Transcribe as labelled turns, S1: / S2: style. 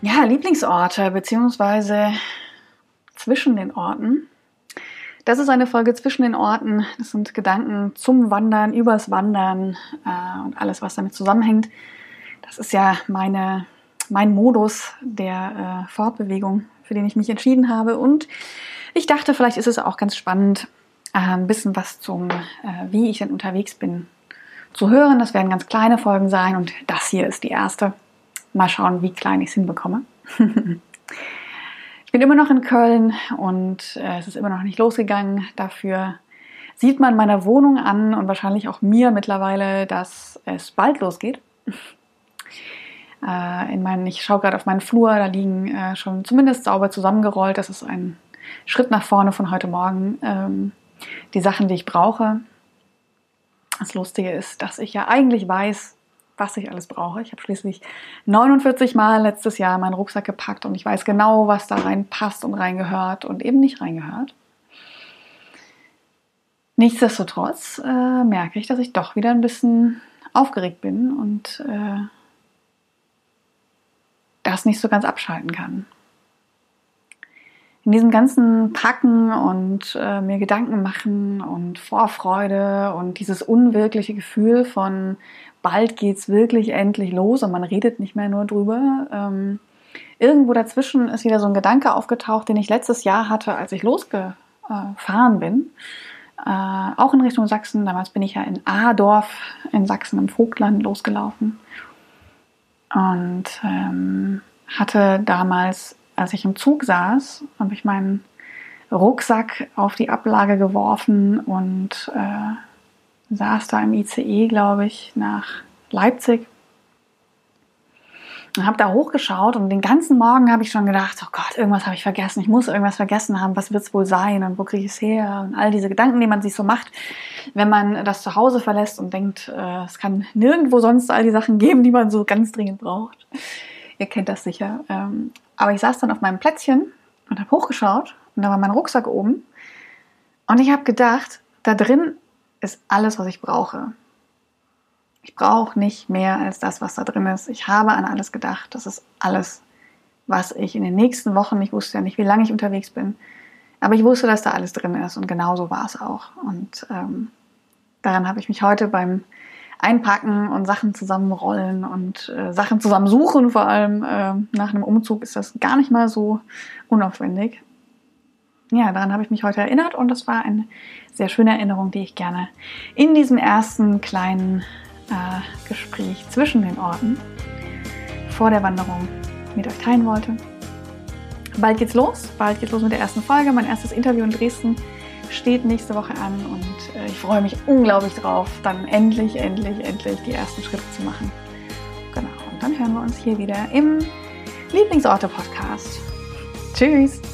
S1: Ja, Lieblingsorte beziehungsweise zwischen den Orten. Das ist eine Folge zwischen den Orten. Das sind Gedanken zum Wandern, übers Wandern äh, und alles, was damit zusammenhängt. Das ist ja meine, mein Modus der äh, Fortbewegung, für den ich mich entschieden habe. Und ich dachte, vielleicht ist es auch ganz spannend, äh, ein bisschen was zum, äh, wie ich denn unterwegs bin, zu hören. Das werden ganz kleine Folgen sein und das hier ist die erste. Mal schauen, wie klein ich es hinbekomme. ich bin immer noch in Köln und äh, es ist immer noch nicht losgegangen. Dafür sieht man meiner Wohnung an und wahrscheinlich auch mir mittlerweile, dass es bald losgeht. Äh, in meinen, ich schaue gerade auf meinen Flur, da liegen äh, schon zumindest sauber zusammengerollt. Das ist ein Schritt nach vorne von heute Morgen. Ähm, die Sachen, die ich brauche. Das Lustige ist, dass ich ja eigentlich weiß, was ich alles brauche. Ich habe schließlich 49 Mal letztes Jahr meinen Rucksack gepackt und ich weiß genau, was da reinpasst und reingehört und eben nicht reingehört. Nichtsdestotrotz äh, merke ich, dass ich doch wieder ein bisschen aufgeregt bin und äh, das nicht so ganz abschalten kann. In diesem ganzen Packen und äh, mir Gedanken machen und Vorfreude und dieses unwirkliche Gefühl von bald geht's wirklich endlich los und man redet nicht mehr nur drüber. Ähm, irgendwo dazwischen ist wieder so ein Gedanke aufgetaucht, den ich letztes Jahr hatte, als ich losgefahren bin. Äh, auch in Richtung Sachsen. Damals bin ich ja in Adorf in Sachsen im Vogtland losgelaufen. Und ähm, hatte damals, als ich im Zug saß, habe ich meinen Rucksack auf die Ablage geworfen und äh, saß da im ICE, glaube ich, nach Leipzig. Und habe da hochgeschaut und den ganzen Morgen habe ich schon gedacht, oh Gott, irgendwas habe ich vergessen, ich muss irgendwas vergessen haben, was wird es wohl sein und wo kriege ich es her und all diese Gedanken, die man sich so macht, wenn man das zu Hause verlässt und denkt, äh, es kann nirgendwo sonst all die Sachen geben, die man so ganz dringend braucht. Ihr kennt das sicher. Ähm, aber ich saß dann auf meinem Plätzchen und habe hochgeschaut und da war mein Rucksack oben und ich habe gedacht, da drin ist alles, was ich brauche. Ich brauche nicht mehr als das, was da drin ist. Ich habe an alles gedacht. Das ist alles, was ich in den nächsten Wochen, ich wusste ja nicht, wie lange ich unterwegs bin, aber ich wusste, dass da alles drin ist und genauso war es auch. Und ähm, daran habe ich mich heute beim Einpacken und Sachen zusammenrollen und äh, Sachen zusammensuchen, vor allem äh, nach einem Umzug ist das gar nicht mal so unaufwendig ja, daran habe ich mich heute erinnert und das war eine sehr schöne Erinnerung, die ich gerne in diesem ersten kleinen äh, Gespräch zwischen den Orten vor der Wanderung mit euch teilen wollte. Bald geht's los, bald geht's los mit der ersten Folge. Mein erstes Interview in Dresden steht nächste Woche an und äh, ich freue mich unglaublich drauf, dann endlich, endlich, endlich die ersten Schritte zu machen. Genau, und dann hören wir uns hier wieder im Lieblingsorte-Podcast. Tschüss!